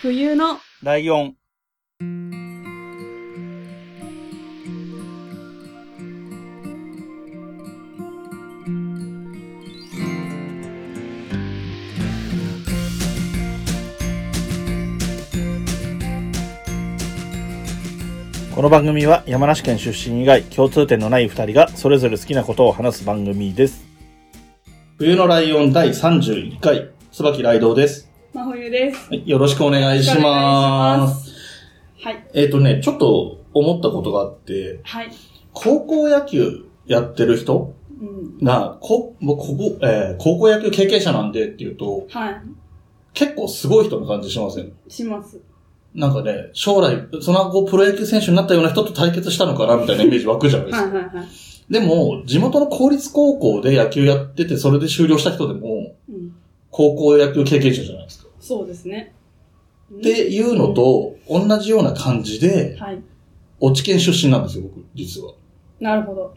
冬のライオン。この番組は山梨県出身以外共通点のない二人がそれぞれ好きなことを話す番組です。冬のライオン第31回、椿ライドウです。です。はいよろしくお願いしま。ますはい。えっ、とね、ちょっと思ったことがあって、はい。高校野球やってる人うん。が、こ、僕ここ、えー高校野球経験者なんでっていうと、は結構すごい人な感じしません？い。します。なんかね、将来、その後プロ野球選手になったような人と対決したのかなみたいなイメージ湧くじゃないですか。はいはいはい。でも、地元の公立高校で野球やってて、それで終了した人でも、うん。高校野球経験者じゃないですか。そうですね。っていうのと、同じような感じで、はい。落ち県出身なんですよ、僕、実は。なるほど。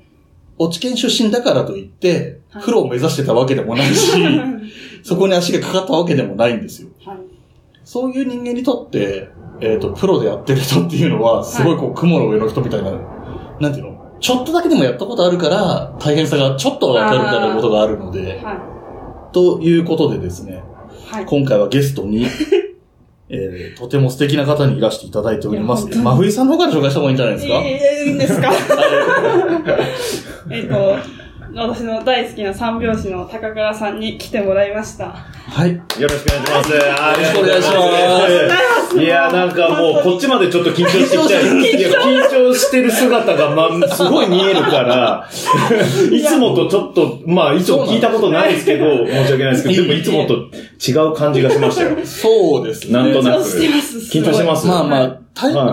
落ち県出身だからといってはい、プロを目指してたわけでもないし、は そこに足がかかったわけでもないんですよ。い。そういう人間にとって、えっ、と、プロでやってる人っていうのは、すごいこう、雲の上の人みたいな、なんていうの？ちょっとだけでもやったことあるから、大変さがちょっとわかるみたいなことがあるので、はということでですね、い。はい。今回はゲストに、えー、とても素敵な方にいらしていただいております。真冬さんの方から紹介した方がいいんじゃないですか、ええいいんですか？えっと、私の大好きな三拍子の高倉さんに来てもらいました。はい。よろしくお願いします。あよろしくお願いしますす。いや、なんかもう、こっちまでちょっと緊張してきちゃう。いや、緊張してる姿が、まあ、すごい見えるから、いつもとちょっと、まあ、いつも聞いたことないですけど、申し訳ないですけど、でもいつもと違う感じがしましたよ。そうですね。なんとなく。緊張してます緊張してます？まあまあ、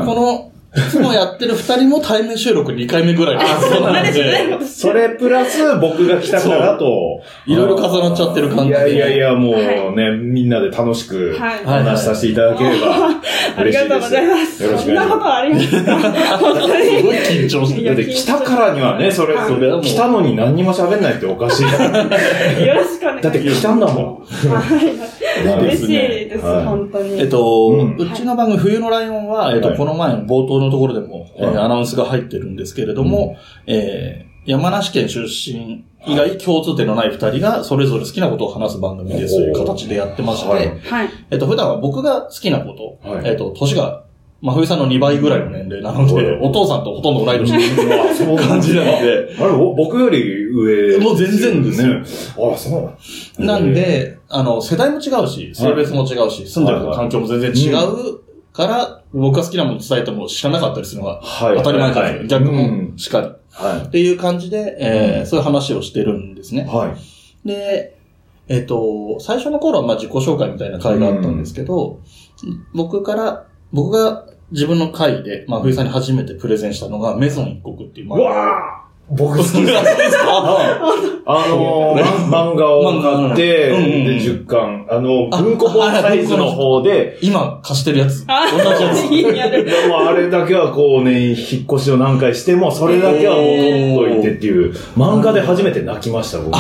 この、いつもやってる二人も対面収録2回目ぐらいのそうなんで、それプラス、僕が来たからと、いろいろ重なっちゃってる感じで。いやいやいや、もうはね、みんなで楽しくはいお話しさせていただければあり嬉しいです。がとうございます。よろしくそんなことお願いしまありますか本当すに。ごい緊張していやす。で、来たからにはね、それ、はいそれ、来たのに何にも喋んないっておかしい。だよろしくお願いします。って来たんだもん。はい。嬉しいです、はい本当に。えっと、うんうちの番組、冬のライオンは、えっと、はいこの前の冒頭のところでも、えーはい。アナウンスが入ってるんですけれども、えー山梨県出身以外共通点のない二人がそれぞれ好きなことを話す番組ですという形でやってまして、はい。はい。えっと、普段は僕が好きなこと、はい。えっと、年が、真冬さんの2倍ぐらいの年齢なのはい。で、お父さんとほとんど同い年の感じなので、あれ、お僕より上。もう全然ですよ。ね。あ、そうなん、で、あの、世代も違うし、性別も違うし、住んでる環境も全然違うから、僕が好きなもの伝えても知らなかったりするのがはい。当たり前かはいら逆もうんしっかり。はっていう感じで、えーうんそういう話をしてるんですねい。。はい。で、えっ、と、最初の頃はまあ自己紹介みたいな回があったんですけど、僕から、僕が自分の回で、まあ冬さんに初めてプレゼンしたのが、メゾン一国っていう漫うわぁ僕好きです。ですかあのー、漫画を買って、漫画うんうんで、10巻、あの、あ文庫本サイズの方で、今貸してるやつ。あ同じやつ。でもあれだけはこうね、引っ越しを何回しても、それだけはもう取っといてっていう、漫画で初めて泣きました、僕。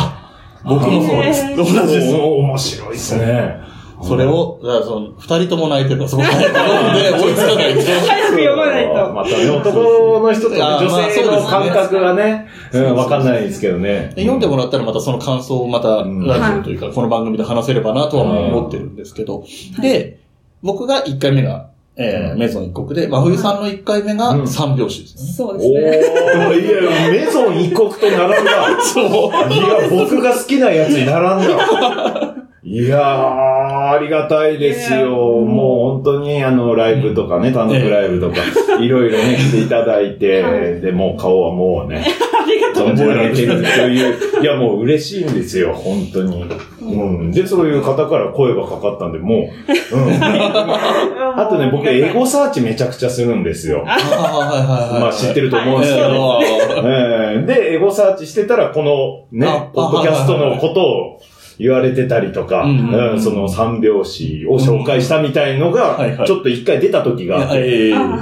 僕もそうです。同じです。お面白いですね。それを、だからその、二人とも泣いてるから、そこ早く読んで追いつかないと。早く読まないと。またね、男の人とあー女性の感覚がね、そうですねうんわかんないですけどね。で読んでもらったらまたその感想をまたうんラジオというか、この番組で話せればなとは思ってるんですけど、で、僕が1回目が、えー、メゾン一国で、真冬さんの1回目がうん三拍子ですね。そうでおすね。ー、いや、メゾン一国と並んだ。そう。いや、僕が好きなやつに並んだ。いやー、ありがたいですよ。もう本当にあの、ライブとかね、単独ライブとか、いろいろね、来ていただいて、はいで、もう顔はもうね、ありがとうござい盛ます。られてるという、いや、もう嬉しいんですよ、本当に。うん。で、そういう方から声がかかったんで、もう、うん。あとね、僕、エゴサーチめちゃくちゃするんですよ。まあ知ってると思うんですけえど。で、エゴサーチしてたら、このねあ、ポッドキャストのことを言われてたりとか、うんうんうん。その三拍子を紹介したみたいのがちょっと一回出た時が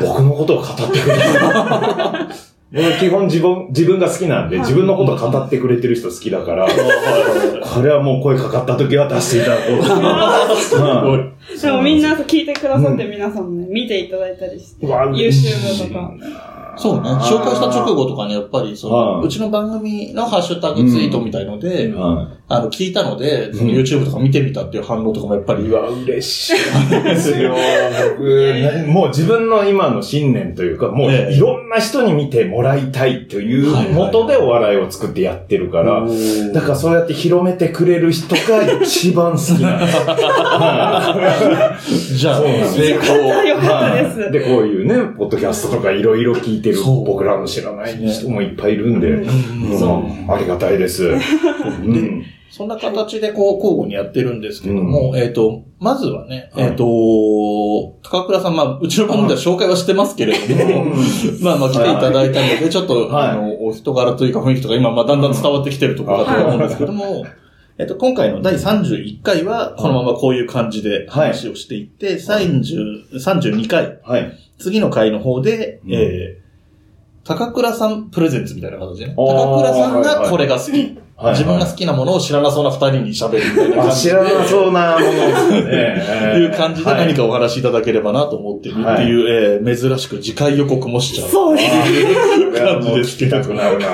僕のことを語ってくれた。僕基本自分、自分が好きなんで、自分のこと語ってくれてる人好きだから、これはもう声かかった時は出していただこうと。思います。うんでもみんな聞いてくださって皆さんもね、見ていただいたりして、うわ YouTube とか。そうね。紹介した直後とかね、やっぱり、その、はいうちの番組のハッシュタグツイートみたいので、はあの、聞いたので、その YouTube とか見てみたっていう反応とかもやっぱり、い。うわ、嬉しいですよ。僕、な もう自分の今の信念というか、もうええいろんな人に見てもらいたいというはいはいはい元でお笑いを作ってやってるから、だからそうやって広めてくれる人が一番好きなんです。じゃあ、そうなんです成功。よかったです。で、こういうね、ポッドキャストとかいろいろ聞いてる僕らの知らない人もいっぱいいるんで、うんそうありがたいです。うんそんな形でこう交互にやってるんですけども、えっ、と、まずはね、はい。えっ、と、高倉さん、まあ、うちの番組では紹介はしてますけれども、まあまあ来ていただいたので、ちょっと、はい。あの、お人柄というか雰囲気とか今、まあだんだん伝わってきてるところだと思うんですけども、えっと、今回の第31回は、このままこういう感じで話をしていって、30 32回、はい。次の回の方で、うん。えー、高倉さんプレゼンツみたいな形でね。高倉さんがこれが好き。はい自分が好きなものを知らなそうな二人に喋るみたいなあ感じで。知らなそうなものですね。いう感じで何かお話しいただければなと思ってるっていう、えー珍しく次回予告もしちゃう。そうです。いやもう聞きたくなるな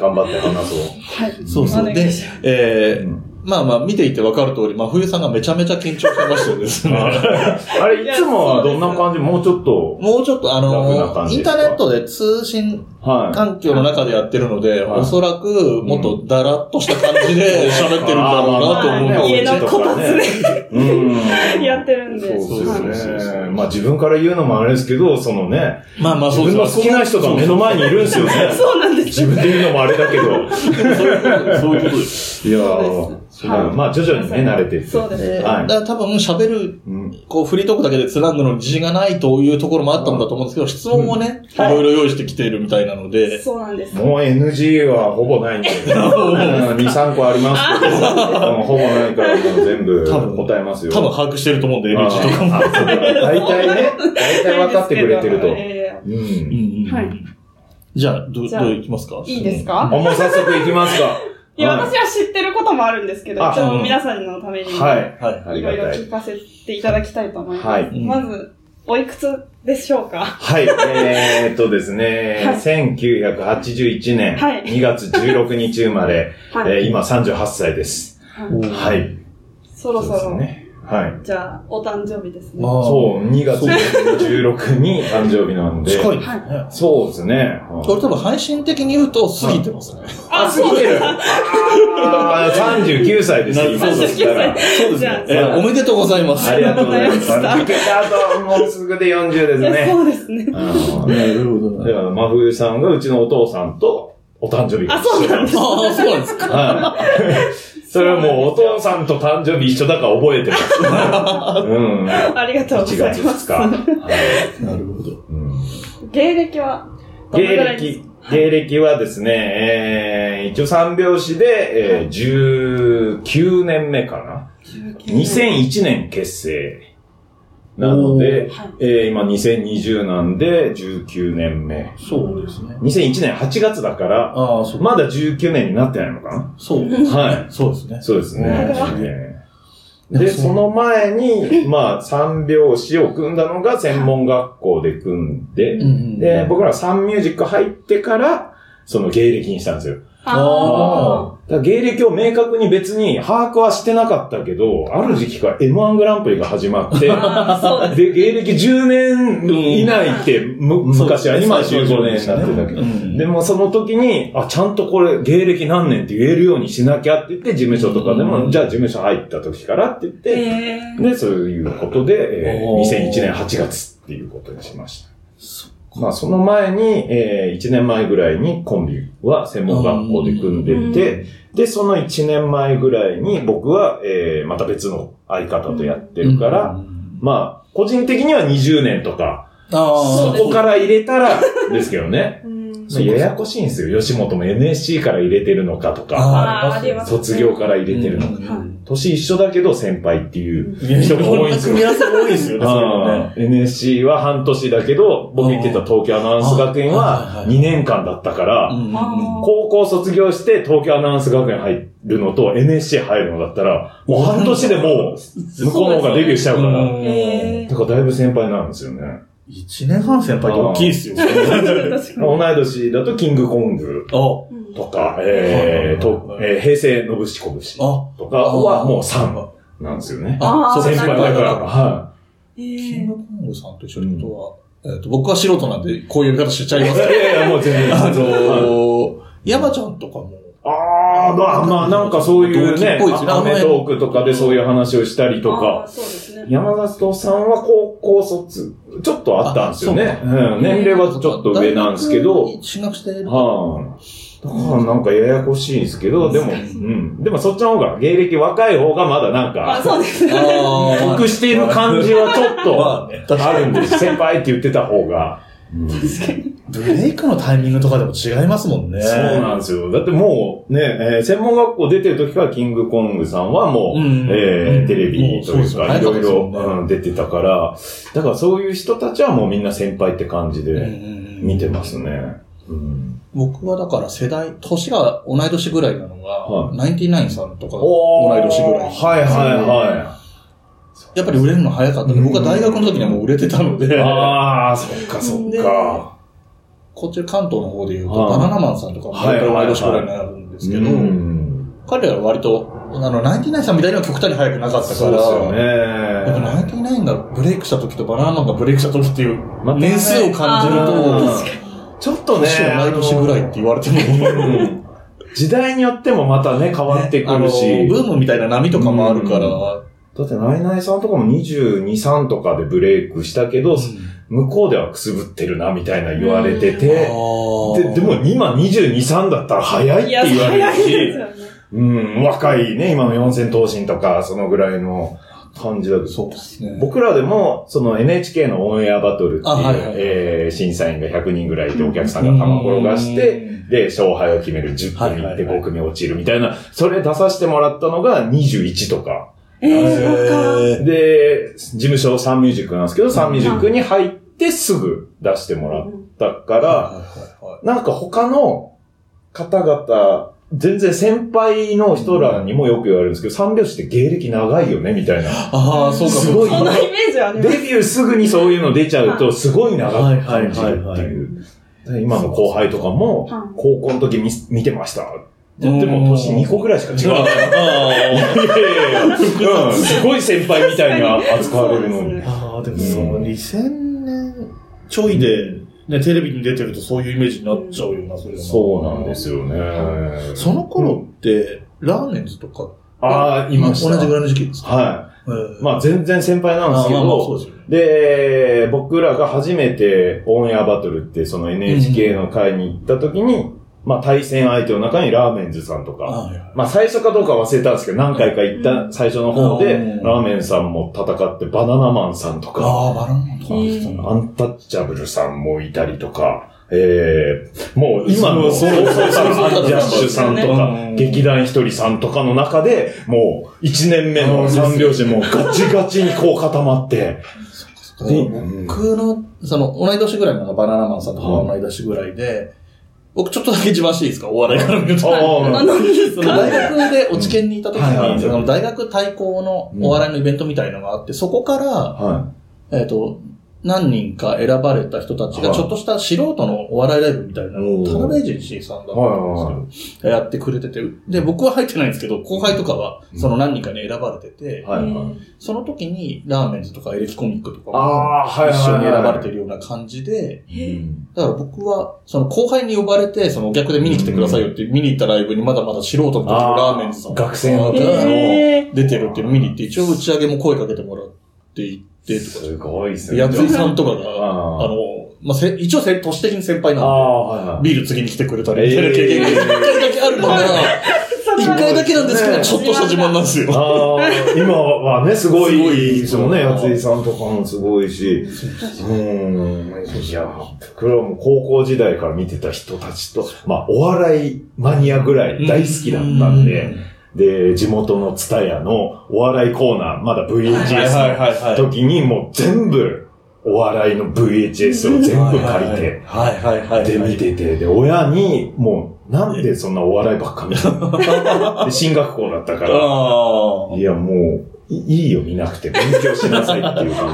頑張って話そう。はい。そうそう。でえーうんまあまあ見ていてわかる通り、真冬さんがめちゃめちゃ緊張してまして ですね。あれ、いつもはどんな感じ？もうちょっと。もうちょっとあのインターネットで通信はい。環境の中でやってるので、はいおそらくもっとだらっとした感じで喋ってるんだろうなと思うまあので。家のこたつでうん。やってるんで。そうはいですね。まあ自分から言うのもあれですけど、そのね、まあまあ自分の好きな人が目の前にいるんですよね。そうなんです自分で言うのもあれだけど。そういうことです。そういうことです。いやはいまあ徐々にね、慣れていって。そうですではいだから多分喋る、うんこうフリートークだけでつなぐのに自信がないというところもあったんだと思うんですけど、質問もね、いろいろ用意してきているみたいなので、そうなんです。もう NG はほぼないんで。2、3個ありますけど、うんほぼないからもう全部多分答えますよ。多分把握してると思うんで、あ NG とかも。大体ね、大体分かってくれてると。え うん。うんうんはいじゃあ、どどういきますか？ーいいですあ、かもう早速行きますか。いや、はい私は知ってることもあるんですけど、あ一応皆さんのためにも、はい。はい。ろいろ聞。かせていただきたいと思います。まず、おいくつでしょうか？はい。えーっとですね、はい1981年はい2月16日生まれ、はいえー今38歳です。はいはい。そろそろ、うですね。はい。じゃあ、お誕生日ですね。そう、2月16に誕生日なんで。近いですね。そうですね。これ多分配信的に言うと過ぎてますね。あ、過ぎてる。あー39歳です、今そうですね。えーおめでとうございます。ありがとうございます。ありがとうございまあともうすぐで40ですね。そうですね。うんなるほどだから、真冬さんがうちのお父さんとお誕生日があ、そうなんです。ああ、そうなんですか。はい。それはもうお父さんと誕生日一緒だから覚えてます。うん。ありがとうご1月ざいま2す日。。はいなるほど。うん芸歴は芸歴、芸歴はですね、えー、一応三拍子で、えー、19年目かな。2001年結成。なので、はいえー、今2020なんで19年目。そうですね。2001年8月だから、ああ、そう。まだ19年になってないのかな？そう。はい。そうですね。そうですね。で、その前に、まあ、三拍子を組んだのが専門学校で組んで、で、僕らサンミュージック入ってから、その芸歴にしたんですよ。あだから芸歴を明確に別に把握はしてなかったけど、ある時期から M1 グランプリが始まって、で芸歴10年以内って、む昔は、今は15年になってたけ。ど、うん。でもその時に、あ、ちゃんとこれ芸歴何年って言えるようにしなきゃって言って、事務所とかでも、うん。じゃあ事務所入った時からって言って、えー。で、そういうことで、えー2001年8月っていうことにしました。まあ、その前に、えー1年前ぐらいにコンビは専門学校で組んでて、で、その1年前ぐらいに僕は、えーまた別の相方とやってるから、まあ、個人的には20年とか、ああ、そこから入れたらですけどね。うんややこしいんですよ。吉本も NSC から入れてるのかとか、あーあります卒業から入れてるのか。うん年一緒だけど先輩っていういや人が多いんですよ組。み合わせが多いですよね、ね。NSC は半年だけど、僕言ってた東京アナウンス学園あははいはい2年間だったから、高校卒業して東京アナウンス学園入るのと NSC 入るのだったら、もう半年でもう向こうの方がデビューしちゃうから。だからだいぶ先輩なんですよね。一年半先輩って大きいですよ。同い年だとキングコングとか、えーとえー平成のぶしこぶしあ、とかはもう3なんですよね。あーそう先輩だから。はへキンーグコングさんと一緒ってことは、えっと、僕は素人なんで、こういう呼び方しちゃいい。いますけど、やいや、もう全然。あはい。のー、山ちゃんとかも、あー、まあ、まあ、なんかそういうねっぽいです、ね。アメトークとかでそういう話をしたりとあか。山里さんは高校卒、ちょっとあったんですよね。ううん、年齢はちょっと上なんですけど、進学してる？はい、だからなんかややこしいんですけど、でも、うん。でもそっちの方が、芸歴若い方がまだなんあ、か、そうです 得している感じはちょっと、あるんです。先輩って言ってた方が。ブレイクのタイミングとかでも違いますもんね。そうなんですよ。だってもうね、えー専門学校出てる時からキングコングさんはもう、うん。えーテレビというか、いろいろ、出てたから、だからそういう人たちはもうみんな先輩って感じでうん見てますね。うん。僕はだから世代、年が同い年ぐらいなのが、はい。ナインティナインさんとか同い年ぐらい。はいはいはやっぱり売れるの早かったんで、僕は大学の時にはもう売れてたのでい。、ああ、そっかそっか。こっち関東の方で言うと、はいバナナマンさんとかもはい同い年ぐらいになるんですけど、うん彼らは割と、あの、ナインティナインさんみたいには極端に早くなかったから、そうですよやっぱナインね。ティナインがブレイクした時とバナナマンがブレイクした時っていう年数を感じるあと、ーちょっとね、年同い年ぐらいって言われても、うん時代によってもまたね、変わってくるし。ブームみたいな波とかもあるから、だって、ナイナイさんとかも22、3とかでブレイクしたけど、向こうではくすぶってるな、みたいな言われてて、で、でも今22、3だったら早いって言われるし。うん、若いね、今の四千頭身とか、そのぐらいの感じだけど、そうですね。僕らでも、その NHK のオンエアバトルっていう、あはいはいえー審査員が100人ぐらいいてお客さんが玉転がして、で、勝敗を決める10組いってはいはいはい5組落ちるみたいな、それ出させてもらったのが21とか。えで、事務所サンミュージックなんですけど、サンミュージックに入ってすぐ出してもらったから、なんか他の方々、全然先輩の人らにもよく言われるんですけど、三拍子って芸歴長いよね、みたいな。ああ、そうか、すごい。そんなイメージありデ。ビューすぐにそういうの出ちゃうと、すごい長く感じるってはいはいいう。で今の後輩とかもはい、高校の時見見てました。ででも年2個ぐらいしか違う。いあやいやいや、うんすごい先輩みたいな扱われるのに。あー、でもその2000年ちょいで、ね、テレビに出てるとそういうイメージになっちゃうような、それそうなんですよね。その頃って、ラーメンズとか、ああ、いました。同じぐらいの時期ですか？はい。いまあ全然先輩なんですけど。で、僕らが初めてオンエアバトルってその NHK の会に行った時に、まあ対戦相手の中にラーメンズさんとか、はいはい。まあ最初かどうか忘れたんですけど、何回か行った最初の方で、うん。ラーメンさんも戦って、バナナマンさんとか、ああ、バランマンとかアンタッチャブルさんもいたりとか、ええもう今のそそうう。そうさん、アンジャッシュさんとかうん、劇団ひとりさんとかの中で、もう一年目の三拍子もうガチガチにこう固まって、で僕の、その、同い年ぐらいなのがバナナマンさんとか同い年ぐらいで、僕ちょっとだけ自慢していいですか？お笑いから見ると。あの大学で落ち研にいた時に、その大学対抗のお笑いのイベントみたいのがあって、そこから、はえっと、何人か選ばれた人たちがはい。ちょっとした素人のお笑いライブみたいなのを、田辺エー。ジェンシーさんだったんですけど、やってくれてて、で、僕は入ってないんですけど、後輩とかはその何人かに選ばれてて。その時にラーメンズとかエレキコミックとかも。一緒に選ばれてるような感じで、うん。だから僕は、その後輩に呼ばれて、そのお客で見に来てくださいよって見に行ったライブにまだまだ素人の時のラーメンズさん学生の出てるっていうのを見に行って、一応打ち上げも声かけてもらっててとかすごいっすで、ね。やついさんとかが、あの、まあ、せ一応せ、都市的に先輩なんああ、はいはい。で、ビール次に来てくれたり、えーみたいな経験が一回だけあるのが、一回だけなんですけど、ねちょっとした自慢なんですよ。今はね、すごすごいいですもんね。やついさんとかもすごいし。うん。いや、これはもう高校時代から見てた人たちと、まあ、お笑いマニアぐらい大好きだったんで、で、地元のツタヤのお笑いコーナー、まだ VHS の時にもう全部お笑いの VHS を全部借りて、はいはいはい。で見てて、で、親に、もう、なんでそんなお笑いばっか見るの？で、進学校だったから、あいや、もう、いいいよ、見なくて。勉強しなさいっていうか。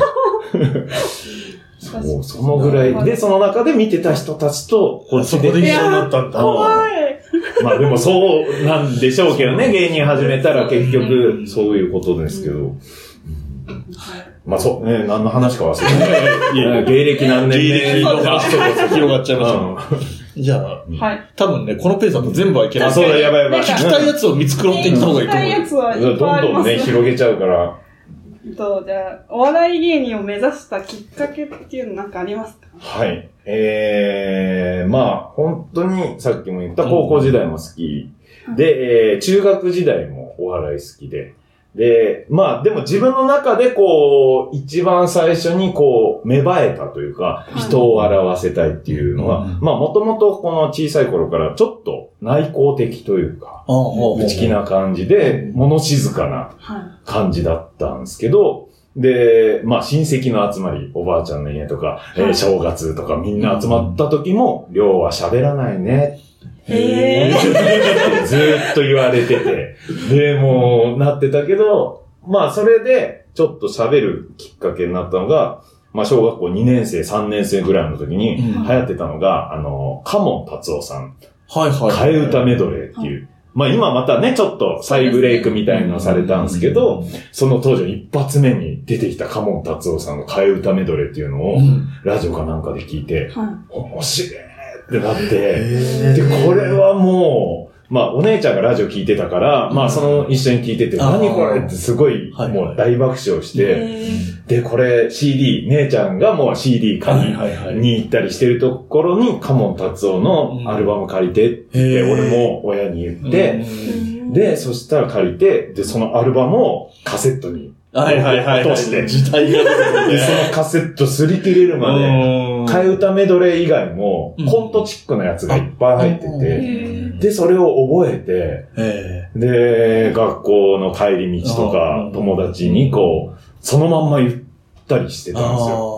もう、そのぐらい。で、その中で見てた人たちと、こあ。っちで。そこで一緒になったんだ。怖い。まあでもそうなんでしょうけどね、芸人始めたら結局、そういうことですけど。まあそう、ね、何の話か忘れて。芸歴何年芸歴の話とか広がっちゃいましたね。じゃあ、はい。多分ね、このペースだと全部はいけない。あ、そうだ、やばいやばい。聞きたいやつを見繕っていった方がいいと思うよ聞きたいや。つはいどんどんね、広げちゃうから。えっと、じゃあ、お笑い芸人を目指したきっかけっていうのなんかありますか？はい。えー、まあ、本当にさっきも言った高校時代も好き。で、えー、中学時代もお笑い好きで。で、まあ、でも自分の中でこう、一番最初にこう、芽生えたというか、い人を笑わせたいっていうのは、うんまあ、もともとこの小さい頃からちょっと内向的というか、内気な感じで、物静かなはい。感じだったんですけど、で、まあ親戚の集まり、おばあちゃんの家とか、えー正月とかみんな集まった時も、りょうは喋らないね。へーってずーっと言われてて。で、もうなってたけど、まあそれでちょっと喋るきっかけになったのが、まあ小学校2年生、3年生ぐらいの時にうん流行ってたのが、あの、カモン達夫さん。はいはい。替え歌メドレーっていう。まあ今またね、ちょっと再ブレイクみたいなのされたんですけど、その当時一発目に出てきたカモン達夫さんの替え歌メドレーっていうのをう、んラジオかなんかで聞いて、は面白いってなって、へで、これはもう、まあ、お姉ちゃんがラジオ聞いてたから、まあ、その、一緒に聞いてて、何これってすごい、はい。もう大爆笑しい。て、へで、これ CD、姉ちゃんがもう CD 買いはいはいはい。に行ったりしてるところに、カモン達夫のアルバム借りてって、俺も親に言って、ーで、そしたら借りて、で、そのアルバムをカセットにはいはいはい。落として、時代がで、そのカセット擦り切れるまで、替え歌メドレー以外もうん、コントチックなやつがいっぱい入ってうん。て、へで、それを覚えて、えで、学校の帰り道とうかん、友達にこう、そのまんま言ったりしてえたんですよ。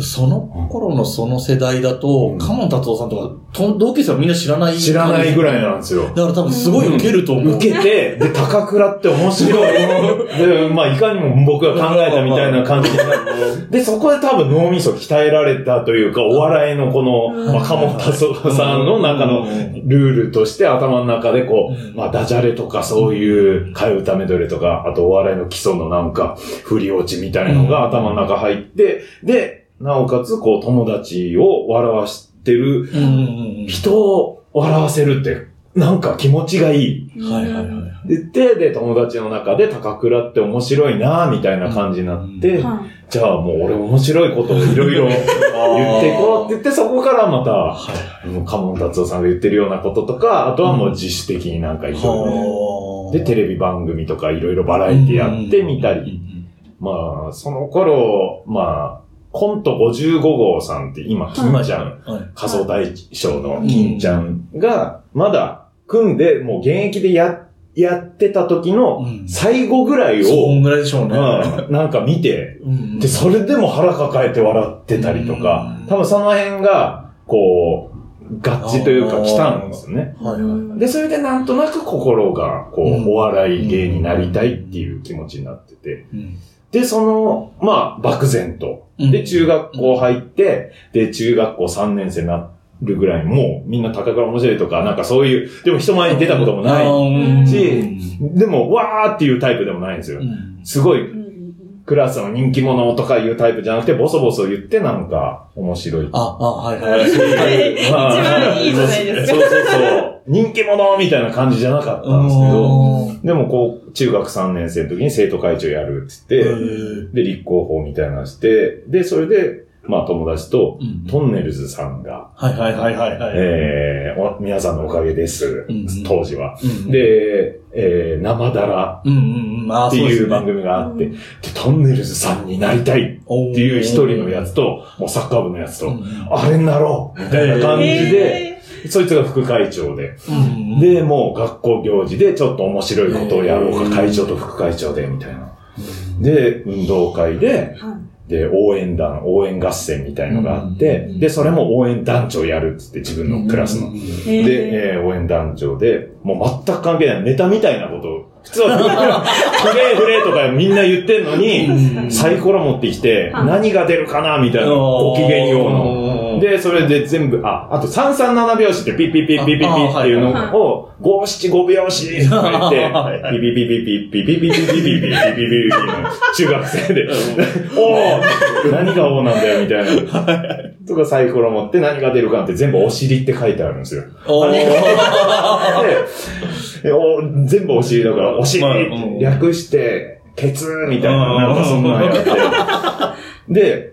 その頃のその世代だと、うんカモン達夫さんとか、と同級生はみんな知らない。知らないぐらいなんですよ。だから多分すごい受けると思う。受けて、で、高倉って面白い。で、まあ、いかにも僕が考えたみたいな感じになって。で、そこで多分脳みそ鍛えられたというか、お笑いのこの、うんまあ、鴨達夫さんの中のルールとして頭の中でこうんう、まあ、ダジャレとかそういう替え歌メドレーとか、あとお笑いの基礎のなんか、振り落ちみたいのが頭の中入って、で、なおかつこう友達を笑わしてる、うんうんうん。人を笑わせるって、なんか気持ちがいい。ーはいはいはい。で、で、で友達の中で高倉って面白いなみたいな感じになって、はじゃあもう俺面白いことをいろいろ言っていこうって言って、そこからまた、はい。もうカモン達夫さんが言ってるようなこととか、あとはもう自主的になんかいろいろ、はで、テレビ番組とかいろいろバラエティやってみたり、。まあ、その頃、まあ、コント55号さんって今、金ちゃん、はい。仮想大賞の金ちゃんが、まだ組んで、もう現役でや、やってた時のうん最後ぐらいそを、んぐらいでしょうね。うんなんか見て、うんで、それでも腹抱えて笑ってたりとかうん、多分その辺が、こう、合致というか来たんですよね。はいはい。で、それでなんとなく心が、こうんう、お笑い芸になりたいっていう気持ちになってて。うんで、その、まあ、漠然と。うんで、中学校入って、で、中学校3年生になるぐらい、もうみんな高倉面白いとか、なんかそういう、でも人前に出たこともないうんし、でも、わーっていうタイプでもないんですよう。んすごい、クラスの人気者とかいうタイプじゃなくて、ボソボソ言ってなんか面白い。あ、あ、はいはい。一 まあ番いいじゃないですか。そうそうそう。人気者みたいな感じじゃなかったんですけど、でもこう、中学3年生の時に生徒会長やるってへ言って、ー。で、立候補みたいなのして、で、それで、まあ友達と、うんトンネルズさんが、はいはいはいはいはい。えーお皆さんのおかげです。うん。当時は。うん、で、えー生だらうんうんうん。ああ、っていう番組があって、うんで、トンネルズさんになりたいっていう一人のやつと、もうサッカー部のやつと、うんあれになろうみたいな感じで、えそいつが副会長で、うん。で、もう学校行事でちょっと面白いことをやろうか、会長と副会長で、みたいな。で、運動会で、で、応援団、応援合戦みたいのがあって、うんで、それも応援団長やるっつって自分のクラスの。へで、ー。えー応援団長で、もう全く関係ないネタみたいなことを、普通は、フレーフレーとかみんな言ってんのに、うん。サイコロ持ってきて、はい。何が出るかなみたいな、ご機嫌ようの。で、それで全部、あ、あと337拍子ってピッピッピッピッピッピッっていうのを、五七五拍子とか言って ピピピピピピピピピピピピピピピピピピの中学生で、おー何が王なんだよみたいな。とかサイコロ持って何が出るかって全部お尻って書いてあるんですよ。おお全部お尻だから、お尻略して、ケツみたいな、うんなんかそんなのやって。で、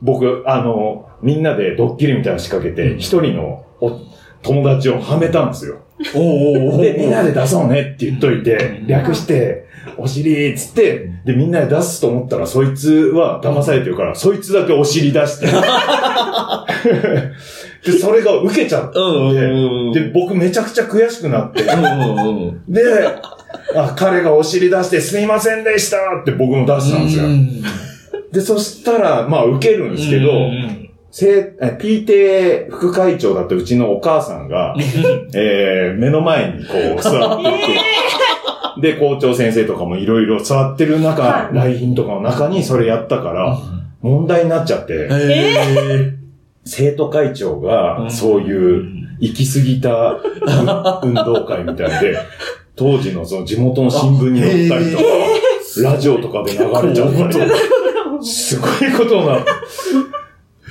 僕、あの、みんなでドッキリみたいなの仕掛けて、一人のお友達をはめたんですよ。おーおーおーで、みんなで出そうねって言っといてう、ん略して、お尻っつって、で、みんなで出すと思ったら、そいつは騙されてるから、そいつだけお尻出して。で、それが受けちゃって、うんうんうん。で、僕めちゃくちゃ悔しくなって、うんうんうん。で、あ、彼がお尻出してすいませんでしたって僕も出したんですよ。で、そしたら、まあ受けるんですけど、せえ PTA 副会長だったうちのお母さんが、えー、目の前にこう座っていて、で、校長先生とかもいろいろ座ってる中、はい。来賓とかの中にそれやったから、問題になっちゃって、え生徒会長うがん。そういう行き過ぎた運動会みたいで、当時のその地元の新聞に載ったりとか、ラジオとかで流れちゃったりとか、すごいことな。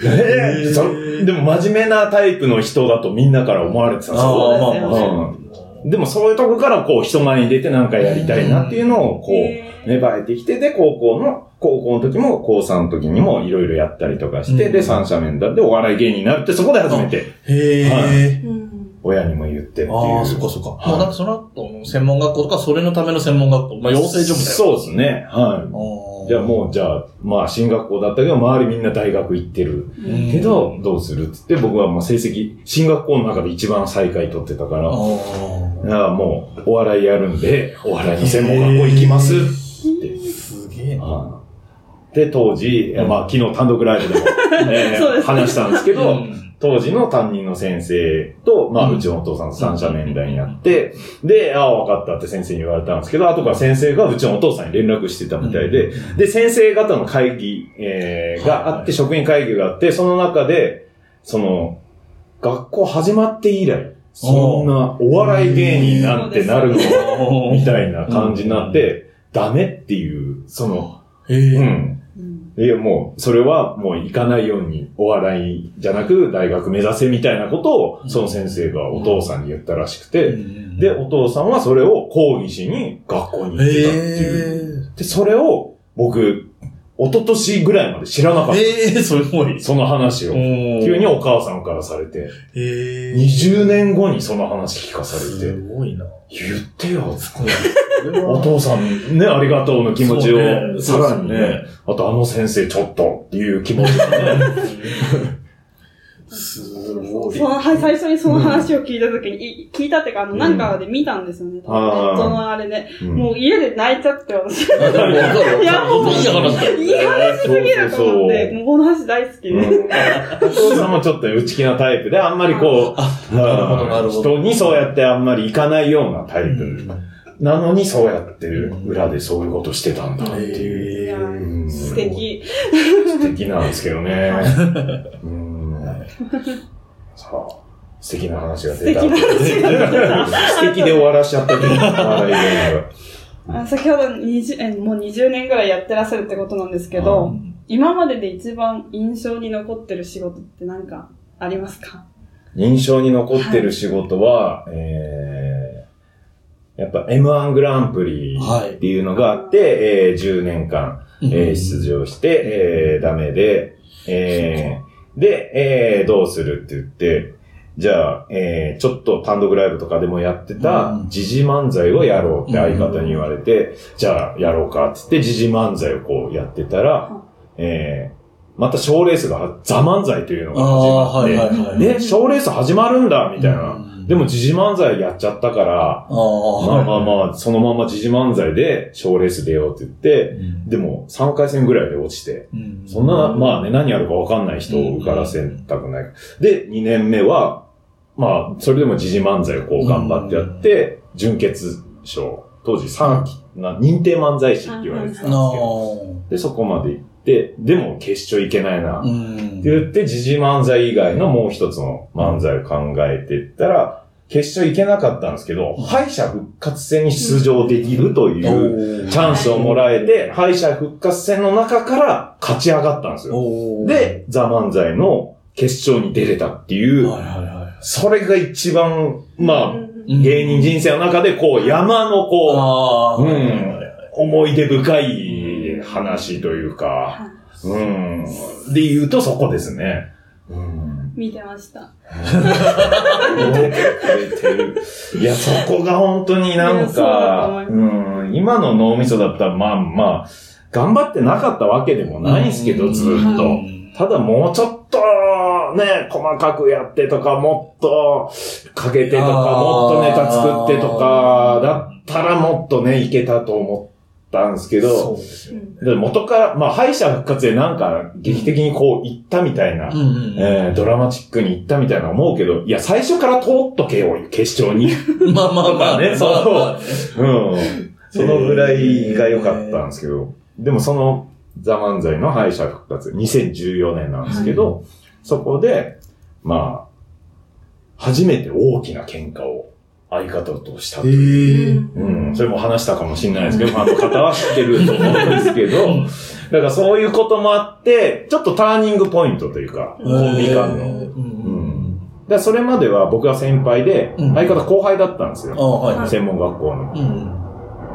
ええそでも真面目なタイプの人だとみんなから思われてたんですよ。ね。うんでもそういうとこからこう人前に出てなんかやりたいなっていうのをこへう芽生えてきて、で、高校の、高校の時も高3の時にもいろいろやったりとかして、うん。で、三者面談でお笑い芸人になるってそこで初めて。へえ。うん親にも言ってっていう。ああ、そっかそっか。はいまあ、なんかその後の専門学校とか、それのための専門学校、まあ、養成所みたいな。そうですね。はい。うじゃあもう、じゃあ、まあ、進学校だったけど、周りみんな大学行ってる。うんけど、どうするっつって、僕はもう成績、進学校の中で一番最下位取ってたから、あだからもう、お笑いやるんで、お笑いの専門学校行きますって。ーすげえな。はいで、当時、まあ、昨日単独ライブでも、ね話したんですけど、うん当時の担任の先生と、まあ、うちのお父さんと三者面談やって、で、ああ、わかったって先生に言われたんですけど、後から先生がうちのお父さんに連絡してたみたいで、で、先生方の会議、えーがあって、職員会議があって、その中で、その、学校始まって以来、そんなお笑い芸人なんてなるのみたいな感じになって、ダメっていう、その。うん。うんいや、もう、それはもう行かないように、お笑いじゃなく大学目指せみたいなことを、その先生がお父さんに言ったらしくて、で、お父さんはそれを講義しに学校に行ってたっていう。へで、それを僕、一昨年ぐらいまで知らなかっえ。た。ええ、それもいい。その話を。急急にお母さんからされて、へえ。20年後にその話聞かされすて、ごいな。言ってよ、おお父さんね、ありがとうの気持ちを、さらにねね。あとあの先生ちょっとっていう気持ちがね。すごい。その、はい、最初にその話を聞いたときに、い聞いたっていうか、あの、なんかで見たんですよね。そのあれで。うんもう家で泣いちゃって、私。いやもういい話だよ。いい話すぎると思って、もうこの話大好きで。うんお父さんもちょっと内気なタイプで、あんまりこう、あ、なるほど、なるほど。人にそうやってあんまり行かないようなタイプ。なのにそうやって裏でそういうことしてたんだっていう。素敵。素敵なんですけどね。うん さあ、素敵な話が出た。素敵な話が出た。素敵で終わらしちゃったけど、笑い芸あ先ほど20え、もう20年ぐらいやってらっしゃるってことなんですけど、今までで一番印象に残ってる仕事って何かありますか？印象に残ってる仕事は、えー、やっぱ M1 グランプリっていうのがあって、えー10年間、えー出場して、えーダメで、えー、で、えー、どうするって言って、じゃあ、えー、ちょっと単独ライブとかでもやってたう、ん時事漫才をやろうって相方に言われて、じゃあ、やろうかって言って、時事漫才をこうやってたら、えー、また賞レースが、ザ漫才というのが始まって、はいはいはい。で、賞レース始まるんだみたいな。うんでも、時事漫才やっちゃったから、まあまあまあ、そのまま時事漫才で賞レース出ようって言って、うん。でも3回戦ぐらいで落ちて、うん。そんな、まあね、何やるかわかんない人を受からせたくない。で、2年目は、まあ、それでも時事漫才をこう頑張ってやって、準決勝、当時3期、な認定漫才師って言われてたんですけあど、で、そこまで行って、でも決勝いけないな。ってん。言って、時事漫才以外のもう一つの漫才を考えていったら、決勝いけなかったんですけど、敗者復活戦に出場できるというチャンスをもらえて、敗者復活戦の中から勝ち上がったんですよ。で、ザ・漫才の決勝に出れたっていう、それが一番、まあ、い。芸人人生の中で、こう、山のこああ、うん思い出深い話というか、うん。で言うとそこですね。うん。見てました。見てくれてる。いや、そこが本当になんか、いうん、今の脳みそだったら、まあまあ、頑張ってなかったわけでもないんですけど、うんずっうと。んただもうちょっと、ね、細かくやってとか、もっとかけてとか、もっとネタ作ってとか、だったらもっとね、いけたと思ったんですけそど、うですよ。で元から、まあ、敗者復活でなんか劇的にこう行ったみたいな、ドラマチックに行ったみたいな思うけど、いや、最初から通っとけよ、決勝に。まあまあまあね、そうまあまあねうん。そのぐらいが良かったんですけど、でもその、ザ・漫才の敗者復活、2014年なんですけど、そこで、まあ、初めて大きな喧嘩を相方としたとへいう。え。うん、それも話したかもしれないですけど、ファンの方は知ってると思うんですけど、だからそういうこともあって、ちょっとターニングポイントというか、コンビ間の。うんうんだそれまでは僕は先輩で、うん相方後輩だったんですあよ。あ、はい。専門学校の。うん。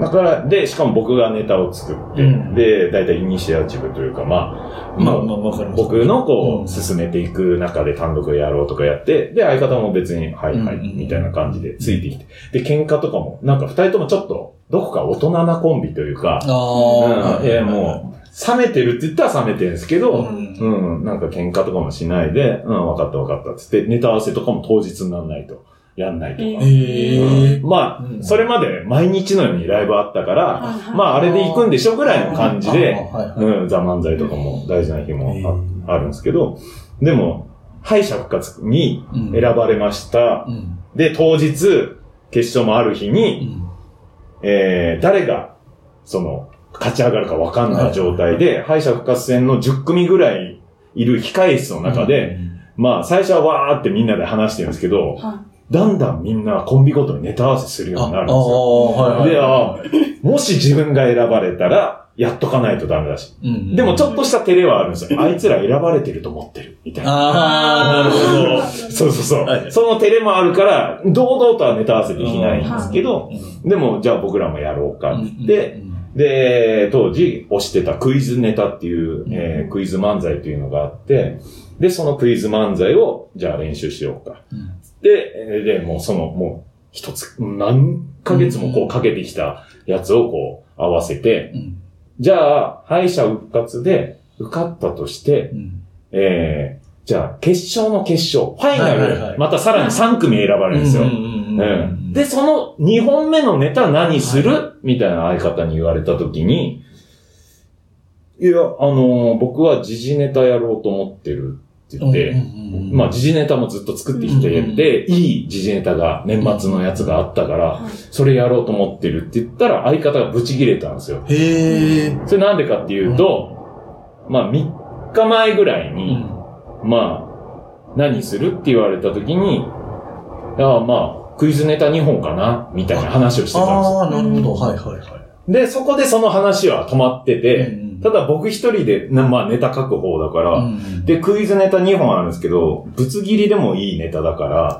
だから、で、しかも僕がネタを作って、うん。で、大体イニシアチブというか、まあ、まあまあ、わかります。僕のこう進めていく中で単独をやろうとかやって、で、相方も別に、はいはい、うんみたいな感じでついてきて。で、喧嘩とかも、なんか二人ともちょっと、どこか大人なコンビというか、ああ、うん、いやもう、冷めてるって言ったら冷めてるんですけうど、ん。うん、なんか喧嘩とかもしないで、うん、分かった分かったっつって、ネタ合わせとかも当日にならないと、やんないとか。えまあ、うん。それまで毎日のようにライブあったから、はいまあ、あれで行くんでしょぐらいの感じで、うん、ザ・漫才とかも大事な日もへああるんですけど、でも、敗者復活にうん選ばれました。うん。で、当日、決勝もある日うに、ん。えー、誰が、その、勝ち上がるか分かんない状態で、敗者復活戦の10組ぐらいいる控え室の中で、まあ、最初はわーってみんなで話してるんですけど、はだんだんみんなコンビごとにネタ合わせするようになるんですよ。ああ、はいはい。で、あもし自分が選ばれたら、やっとかないとダメだし。うんでもちょっとした照れはあるんですよ。あいつら選ばれてると思ってる。みたいな。ああ、なるほど。そうそうそう。はいその照れもあるから、堂々とはネタ合わせできないんですけど、うんでも、じゃあ僕らもやろうかって言って、うんで、当時推してたクイズネタっていう、うんえークイズ漫才っていうのがあって、で、そのクイズ漫才を、じゃあ練習しようか。うんで、えーで、もうその、もう、一つ、何ヶ月もこうかけてきたやつをこう合わせて、うん。じゃあ、敗者復活で受かったとして、うん。えー、じゃあ、決勝の決勝、ファイナはいはいはい。ル、またさらに3組選ばれるんですよ。で、その2本目のネタ何する？みたいな相方に言われたときに、いや、あのー僕は時事ネタやろうと思ってる。って言って、まあ、時事ネタもずっと作ってきてうんで、いい時事ネタが年末のやつがあったから、はいそれやろうと思ってるって言ったら、相方がブチ切れたんですよ。へえ。それなんでかっていうと、まあ、3日前ぐらいに、まあ、何するって言われた時に、ああまあ、クイズネタ2本かなみたいな話をしてたんですよ。ああ、なるほど。はいはいはい。で、そこでその話は止まってて、うんただ僕一人で、なまあネタ書く方だから、うんで、クイズネタ2本あるんですけど、ぶつ切りでもいいネタだから、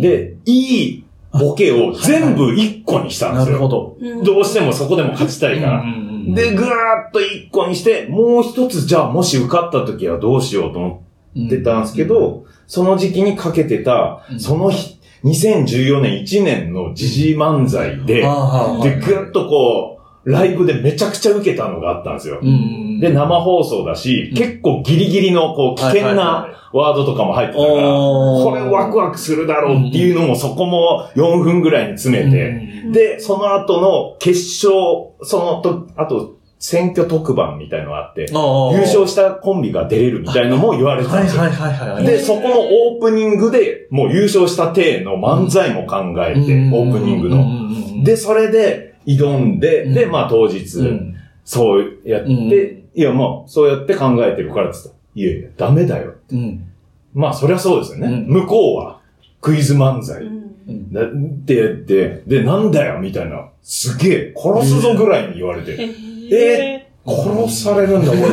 で、いいボケを全部1個にしたんですよ。なるほど。うん。どうしてもそこでも勝ちたいから。うんうんうんで、ぐーっと一個にして、もう一つじゃあもし受かった時はどうしようと思ってたんですけど、その時期にかけてたう、ん。その日、2014年1年の時事漫才で、で、ぐーっとこう、ライブでめちゃくちゃ受けたのがあったんですよ。うん。で、生放送だし、うん結構ギリギリのこう危険なはワードとかも入ってたから、これワクワクするだろうっていうのもそこも4分ぐらいに詰めて、で、その後の決勝、そのと、あと、選挙特番みたいのがあって、優勝したコンビが出れるみたいのも言われてたんですよ。はいはいはいはい。で、そこのオープニングで、もう優勝した体の漫才も考えて、オープニングの。ので、それで挑んで、うんで、まあ当日、うんそうやって、うんいや、もう、そうやって考えてるからって言ったら、いやいや、ダメだよ。うん。まあ、そりゃそうですよね。うん向こうは、クイズ漫才。ってやって、で、なんだよ、みたいな。すげえ、殺すぞぐらいに言われて。え？殺されるんだ、俺。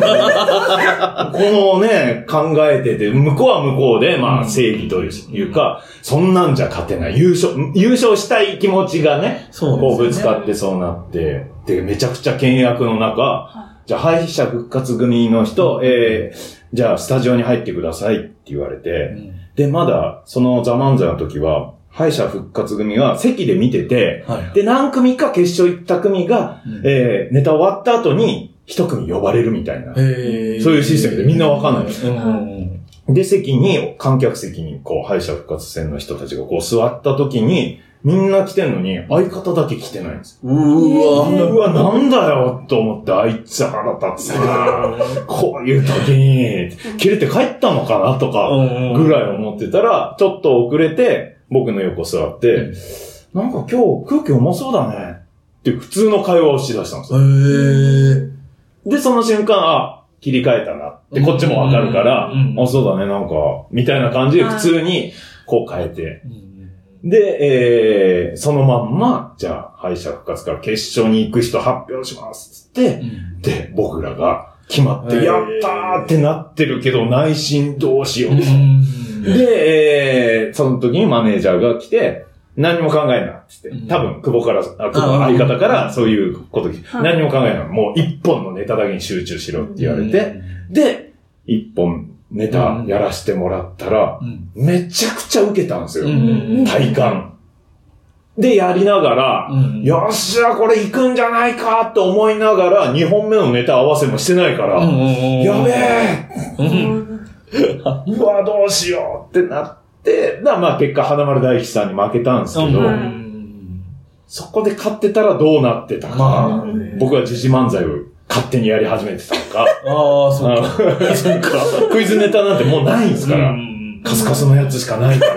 このね、考えてて、向こうは向こうで、まあ、正義というか、そんなんじゃ勝てない。優勝、優勝したい気持ちがね、そうこうぶつかってそうなって、で、めちゃくちゃ険悪の中、じゃあ敗者復活組の人、えー、じゃあスタジオに入ってくださいって言われて、で、まだ、そのザ・漫才の時は、敗者復活組は席で見てて、はい。で、何組か決勝行った組が、うん。えー、ネタ終わった後に、一組呼ばれるみたいな。そういうシステムでみんなわかんないうん。で、席に、観客席に、こう、敗者復活戦の人たちがこう座った時に、みんな来てんのに、相方だけ来てないんです。うーわ。うわ、なんだよと思って、あいつ腹立つな こういう時に、切れて帰ったのかなとか、ぐらい思ってたら、ちょっと遅れて、僕の横座って、なんか今日空気重そうだね。って普通の会話をしだしたんですよ。へー。で、その瞬間、あ、切り替えたなって、こっちもわかるから、うんうんあ、そうだね、なんか、みたいな感じで普通に、こう変えて。で、えー、そのまんま、じゃあ、敗者復活から決勝に行く人発表します。つって、で、僕らが決まって、へーやったーってなってるけど、内心どうしよう。で、えー、その時にマネージャーが来て、何も考えんなって言って、多分、久保から、あ久保の相方からそういうこと聞いてはい何も考えんな。もう一本のネタだけに集中しろって言われて、で、一本ネタやらせてもらったら、うん、めちゃくちゃ受けたんですよ。うん。体感。で、やりながら、うん。よっしゃ、これ行くんじゃないかって思いながら、2本目のネタ合わせもしてないから、やべえ。うん。うわ、どうしようってなって、だまあ結果、花丸大吉さんに負けたんですけど、うん。そこで勝ってたらどうなってたか、まあ、僕は時事漫才を勝手にやり始めてたのか、ああ、そうか。あそうか。クイズネタなんてもうないんですから、うん。カスカスのやつしかないから。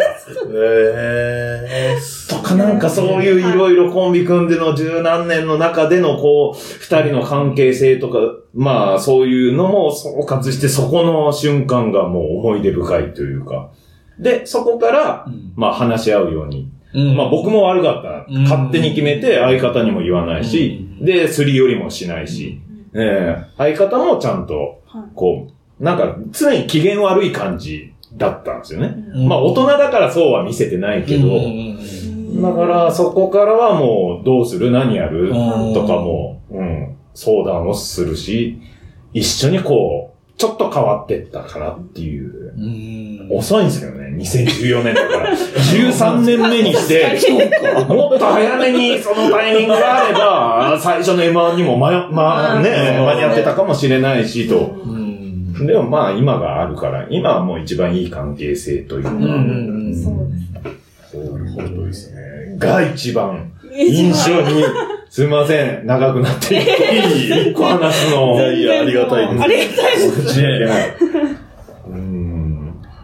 えとかなんかそういういろいろコンビ組んでの十何年の中でのこう、二人の関係性とか、まあそういうのも総括してそこの瞬間がもう思い出深いというか。で、そこから、まあ話し合うように。うん。まあ僕も悪かったうん。な。勝手に決めて相方にも言わないし、うん。で、すり寄りもしないし、ええ。相方もちゃんと、こう、なんか常に機嫌悪い感じだったんですよね。まあ大人だからそうは見せてないけど、だから、そこからはもう、どうする？何やる？うん。とかも、うん、相談をするし、一緒にこう、ちょっと変わってったかなっていう。うん。遅いんですよね、2014年だから。13年目にして、もっと早めにそのタイミングがあれば、最初の M1 にもまよ、まあね、うん間に合ってたかもしれないし、と。うんでもまあ今があるから、今はもう一番いい関係性というか、うんそうそういうことですね。が一番印象に、すいません、長くなっていい一個話すの。いやいやありがたいですありがたいです。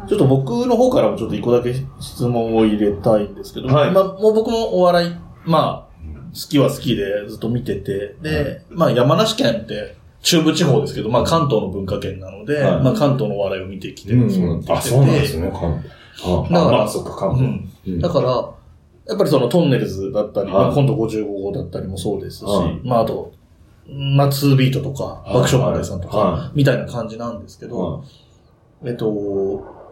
うん。ちょっと僕の方からもちょっと一個だけ質問を入れたいんですけど、はい。まあ、もう僕もお笑い、まあ、好きは好きでずっと見てて、で、まあ山梨県って中部地方ですけど、まあ関東の文化圏なので、はい。まあ関東のお笑いを見てきて、うん。そうなってきて。てあ、そうなんですね、関東。あ、だからまあ、そっか、関東。だから、やっぱりそのトンネルズだったり、はい。まあ今度55号だったりもそうですし、はい。まああと、まあ2ビートとか、い。爆笑問題さんとか、はみたいな感じなんですけど、えっと、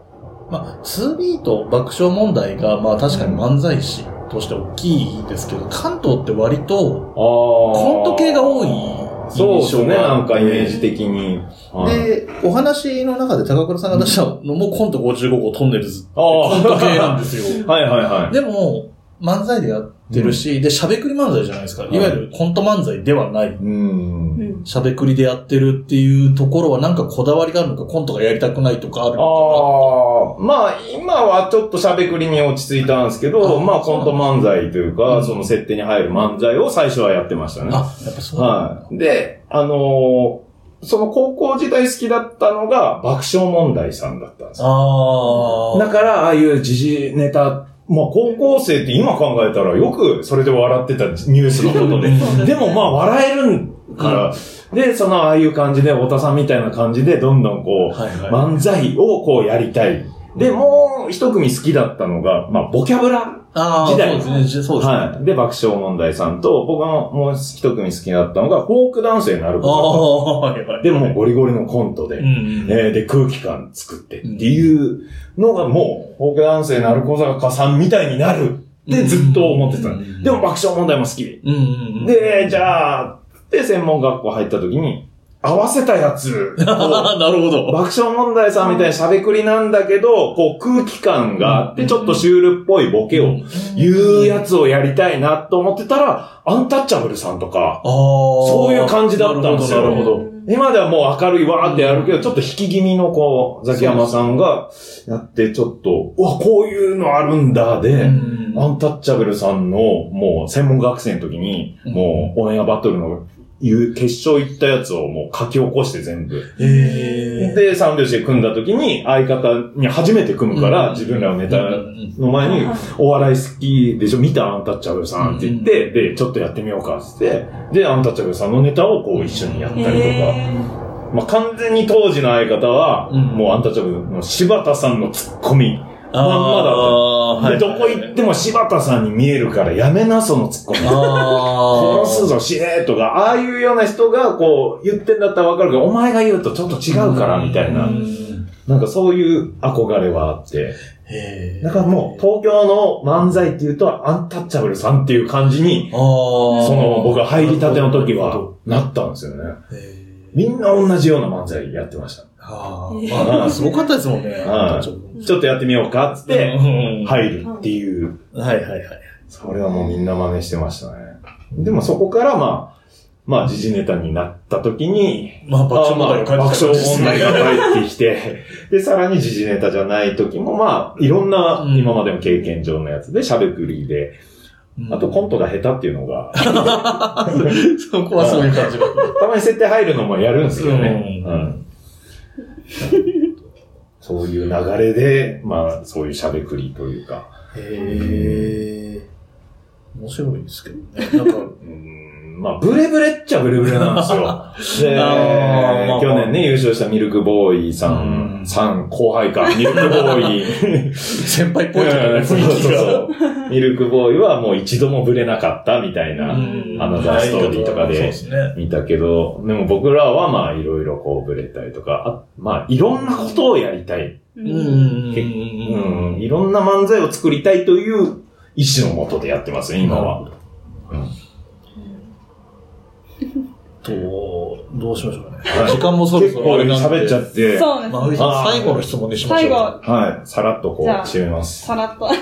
まあ、2ビート爆笑問題が、まあ確かに漫才師として大きいですけど、関東って割と。コント系が多いそうですね、印象がなんかイメージ的に。はい、で、お話の中で高倉さんが出したのもコント55号トンネルズ。あコント系なんですよ。あ、はいはいはい。でも、漫才でやってるし、で、しゃべくり漫才じゃないですか。いわゆるコント漫才ではない。うん。うんしゃべくりでやってるっていうところはなんかこだわりがあるのか、コントがやりたくないとかあるのああ、まあ今はちょっとしゃべくりに落ち着いたんですけど、あまあコント漫才というか、うんその設定に入る漫才を最初はやってましたね。あ、やっぱそう。はい。で、あのーその高校時代好きだったのが爆笑問題さんだったんですよ。ああ。だから、ああいう時事ネタ、まあ高校生って今考えたらよくそれで笑ってたニュースのことで。でもまあ笑えるから、で、そのああいう感じで、太田さんみたいな感じで、どんどんこう、はいはい。漫才をこうやりたい。で、もう一組好きだったのが、まあ、ボキャブラ。ああ、時代そうですね。そうですね。はい。で、爆笑問題さんと、僕がもう一組好きだったのが、フォークダンスになるあこ。と。でも、ゴリゴリのコントで、うんうん。えーで、空気感作ってっていうのがもう、フォークダンスでなる小坂さんみたいになるってずっと思ってた。でも、爆笑問題も好き。うんうんうん。で、じゃあ、で、専門学校入った時に、合わせたやつ。をなるほど。爆笑問題さんみたいに喋くりなんだけど、こう空気感があって、ちょっとシュールっぽいボケを言うやつをやりたいなと思ってたら、アンタッチャブルさんとか、ああ。そういう感じだったんですよ。なるほど。今ではもう明るいわーってやるけど、ちょっと引き気味のこう、ザキヤマさんがやって、ちょっと、うわ、こういうのあるんだで、うん。アンタッチャブルさんのもう専門学生の時に、うん。もうオンエアバトルの言う決勝行ったやつをもう書き起こして全部。ええ。で、三拍子で組んだ時に、相方に初めて組むから、うん。自分らのネタうん。の前にうん、お笑い好きでしょ？見たアンタッチャブルさんって言って、で、ちょっとやってみようかってで、アンタッチャブルさんのネタをこう一緒にやったりとか。へまあ、完全に当時の相方は、うん。もうアンタッチャブルの柴田さんのツッコミ。まんまだった。で、どこ行っても柴田さんに見えるからやめな、そのツッコミ。ああ。殺すぞ、死ねとか、ああいうような人がこう言ってんだったらわかるけど、お前が言うとちょっと違うから、みたいなう。んなんかそういう憧れはあって。だからもう、東京の漫才っていうと、アンタッチャブルさんっていう感じに、ああ。その僕が入りたての時は、なったんですよね。みんな同じような漫才やってました。ああ。まあ、すごかったですもんね。はいちょっとやってみようかっつって、うん入るっていう。はいはいはい。それはもうみんな真似してましたね。でもそこからまあ、まあ時事ネタになった時に、まあ、爆笑問題があまあ爆笑問題がが帰ってきて、で、さらに時事ネタじゃない時も、まあ、いろんなうん今までの経験上のやつで、しゃべくりで、あとコントが下手っていうのが、そこはそういう感じが。たまに設定入るのもやるんですよね。ううんんそういう流れで、まあ、そういうしゃべくりというか、へえ。面白いですけどね。なんか、うんまあ、ブレブレっちゃブレブレなんですよ。で、まあ去年ね、優勝したミルクボーイさん、うんさん、後輩か、ミルクボーイ。先輩っぽいとかね、うんそう雰囲気が。そうそう。ミルクボーイはもう一度もブレなかったみたいな、うんアナザーストーリーとかで。見たけど、でも僕らはまあいろいろこうブレたりとか、あまあいろんなことをやりたい。ううんいろんな漫才を作りたいという意志のもとでやってますね、今は。うん と、どうしましょうかね。はい時間もそろそろあれなんで。喋っちゃって、そうですまあ、最後の質問にしましょう。最後、はい、さらっとこう締めます。さらっと。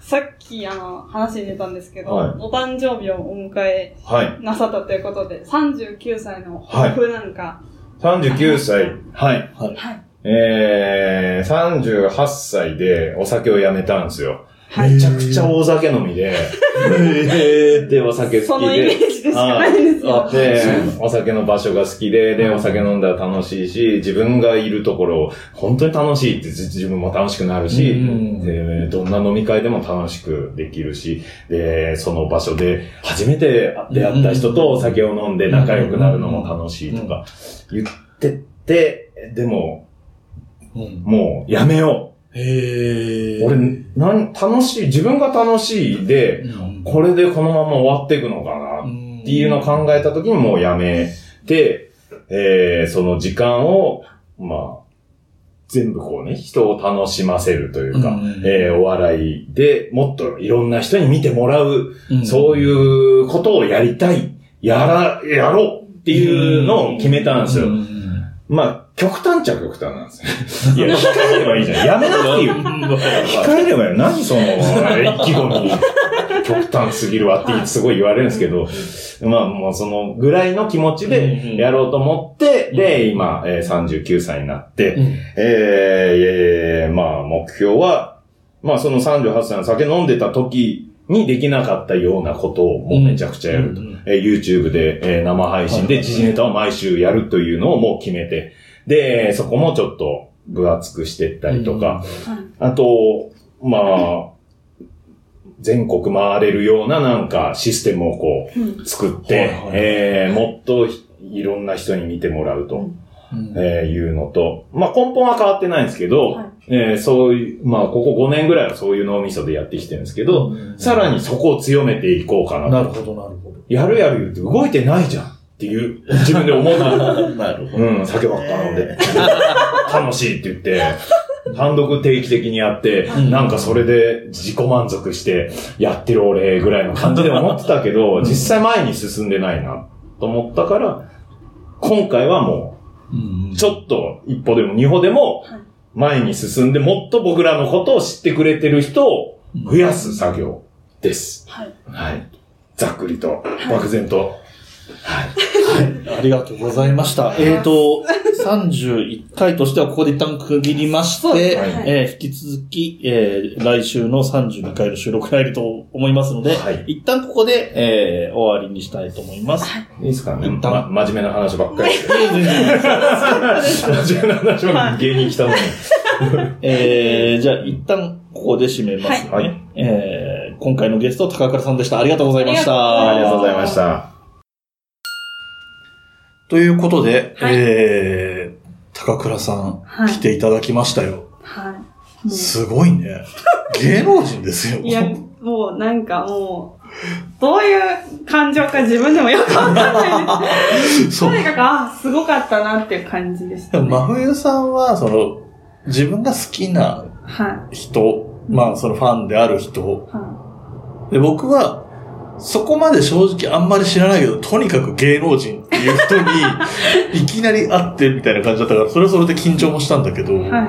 さっき、あの、話に出たんですけど、はいお誕生日をお迎えはい。なさったということで、39歳の抱負なんか、39歳。はい。はい。はい。えー、38歳でお酒をやめたんですよ。はい。めちゃくちゃ大酒飲みで、へで、お酒好きそのイメで。ージでしか？ないんですよ。で、お酒の場所が好きで、で、お酒飲んだら楽しいし、自分がいるところ、本当に楽しいって自自分も楽しくなるし、うん。で、どんな飲み会でも楽しくできるし、で、その場所で初めて出会った人とお酒を飲んで仲良くなるのも楽しいとか言ってて、でも、うん。もうやめよへう。俺、なん、楽しい、自分が楽しいで、これでこのまま終わっていくのかなっていうのを考えたときにもうやめて、えー、その時間を、まあ、全部こうね、人を楽しませるというか、うんえー、お笑いでもっといろんな人に見てもらう、うんそういうことをやりたい。やら、やろうっていうのを決めたんですよ。うんまあ、極端っちゃ極端なんですね。いや、控えればいいじゃん。やめなくていいよ。控えればよ。何その、意気込み。極端すぎるわってすごい言われるんですけど、まあもうそのぐらいの気持ちでやろうと思って、で、今、えー39歳になって、えーまあ目標は、まあその38歳の酒飲んでた時にできなかったようなことをもうめちゃくちゃやると。うんえー YouTube で、えー生配信で時事ネタを毎週やるというのをもう決めて、で、そこもちょっと分厚くしていったりとか、はい。あと、まあ、全国回れるようななんかシステムをこう作って、えーもっといろんな人に見てもらうと、うん。えーいうのと、まあ根本は変わってないんですけど、はい。えーそういう、まあここ5年ぐらいはそういう脳みそでやってきてるんですけど、うん。さらにそこを強めていこうかなと。なるほど、なるほど。やるやる言って動いてないじゃんっていう、自分で思う。なるほど。うん、酒ばっか飲んで。楽しいって言って、単独定期的にやって、うんなんかそれで自己満足してやってる俺ぐらいの感じで思ってたけど、実際前に進んでないなと思ったから、今回はもうちょっと一歩でも二歩でもはい前に進んでもっと僕らのことを知ってくれてる人を増やす作業です。はい。はい。ざっくりと、漠然と。はい。ありがとうございました。えっ、と、31回としてはここで一旦区切りまして、はいえー引き続き、えー来週の32回の収録に入ると思いますので、はい一旦ここで、えー終わりにしたいと思います。いいですかね、一旦ま、真面目な話ばっかり真面目な話ばっかり芸人来たのに。えーじゃあ一旦ここで締めますね。はいえー今回のゲスト、高倉さんでした。ありがとうございました。ありがとうございました。ということで、はいえー、高倉さん、はい来ていただきましたよ。はい。もすごいね。芸能人ですよ。ういや、もうなんかもう、どういう感情か自分でもよくわかんないです。そうとにかく、あ、すごかったなっていう感じでした、ね。真冬さんは、その、自分が好きなはい。人、まあ、そのファンである人、はで、僕は、そこまで正直あんまり知らないけど、とにかく芸能人っていう人に、いきなり会ってみたいな感じだったから、それはそれで緊張もしたんだけど、い。はい。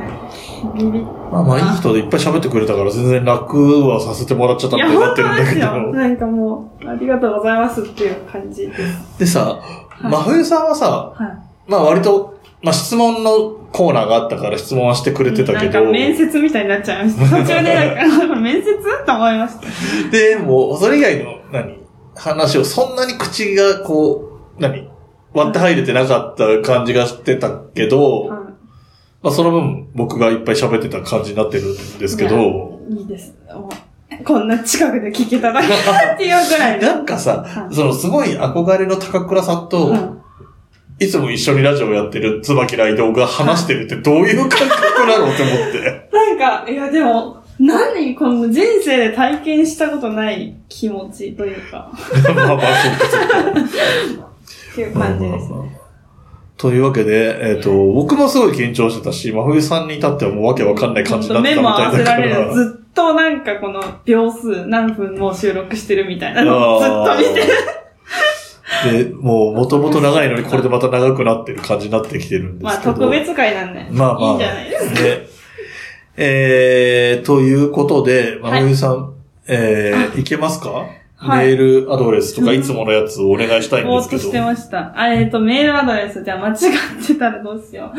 ビビまあまあいい人でいっぱい喋ってくれたから、全然楽はさせてもらっちゃったいや、みたいにな本ってるんだけ。ど、なんかもう、ありがとうござい。ますってい。う感じです。でさ、い。真冬さんはさ、はい。まあ割と、まあ質問のコーナーがあったから質問はしてくれてたけど、なんか面接みたい。になっちゃい。ました。途中でなんか、面接と思い。ました。で、もう、それ以外の、何？話を、そんなに口が、こう、何？割って入れてなかった感じがしてたけど、はまあその分、僕がいっぱい喋ってた感じになってるんですけど、い。いいです。もうこんな近くで聞けたらっていうぐらいで。なんかさ、はいそのすごい憧れの高倉さんと、うんいつも一緒にラジオやってる椿ライドウが話してるってどういう感覚なのって思って。なんか、いやでも、何この人生で体験したことない気持ちというか、まあまあ、そうかっていう感じですね。というわけで、えっ、と、僕もすごい緊張してたし、真冬さんに至ってはもうわけわかんない感じになってたみ目も合わたいだからせられる。。ずっとなんかこの秒数何分もう収録してるみたいなのをずっと見て。で、もう元々長いのにこれでまた長くなってる感じになってきてるんですまあけど。特別会なんで。まあまあ。いいんじゃないですか。で、えー、ということで、まゆさん、えー、いけますか、はいメールアドレスとかいつものやつをお願いしたいんですけど。ぼーっとしてました。あ、えっ、と、メールアドレス、じゃあ間違ってたらどうしよう。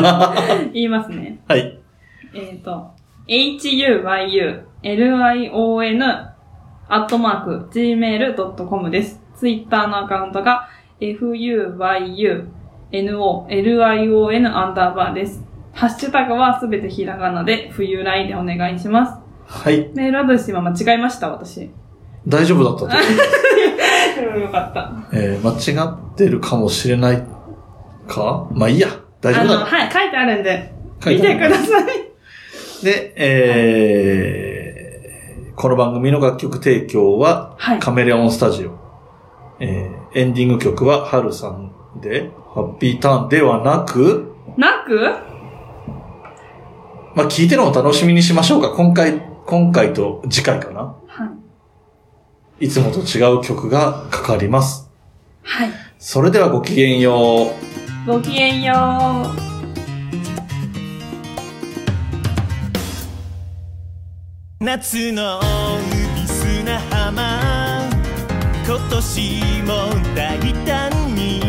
言いますね。はい。えっ、と、huyulion アットマーク gmail.com です。ツイッターのアカウントが fuyunion アンダーバーです。ハッシュタグはすべてひらがなで冬来でお願いします。はい。メールアドレス今間違えました、私。大丈夫だったと思います。でもよかった。えー、間違ってるかもしれないか？まあいいや。大丈あの、夫だ。はい、書いてあるんで、書いてある見てください。で、えー、この番組の楽曲提供は、はいカメレオンスタジオ。えー、エンディング曲は、ハルさんで、ハッピーターンではなく、なく？まあ、聞いてるのを楽しみにしましょうか。今回、今回と次回かな。はい。いつもと違う曲がかかります。はい。それではごきげんよう。ごきげんよう。夏の海砂浜今年も大胆に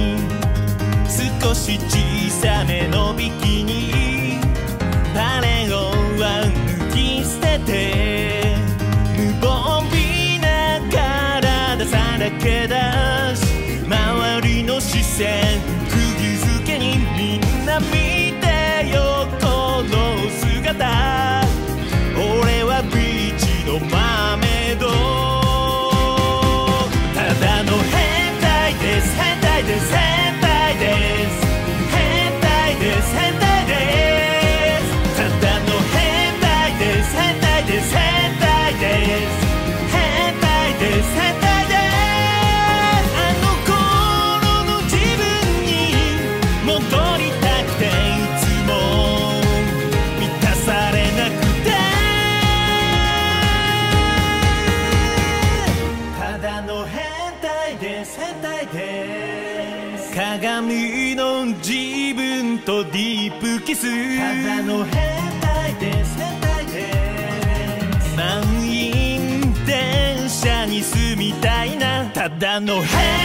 少し小さめのビキニは抜き捨てて無防備な体さらけ出し周りの視線だの変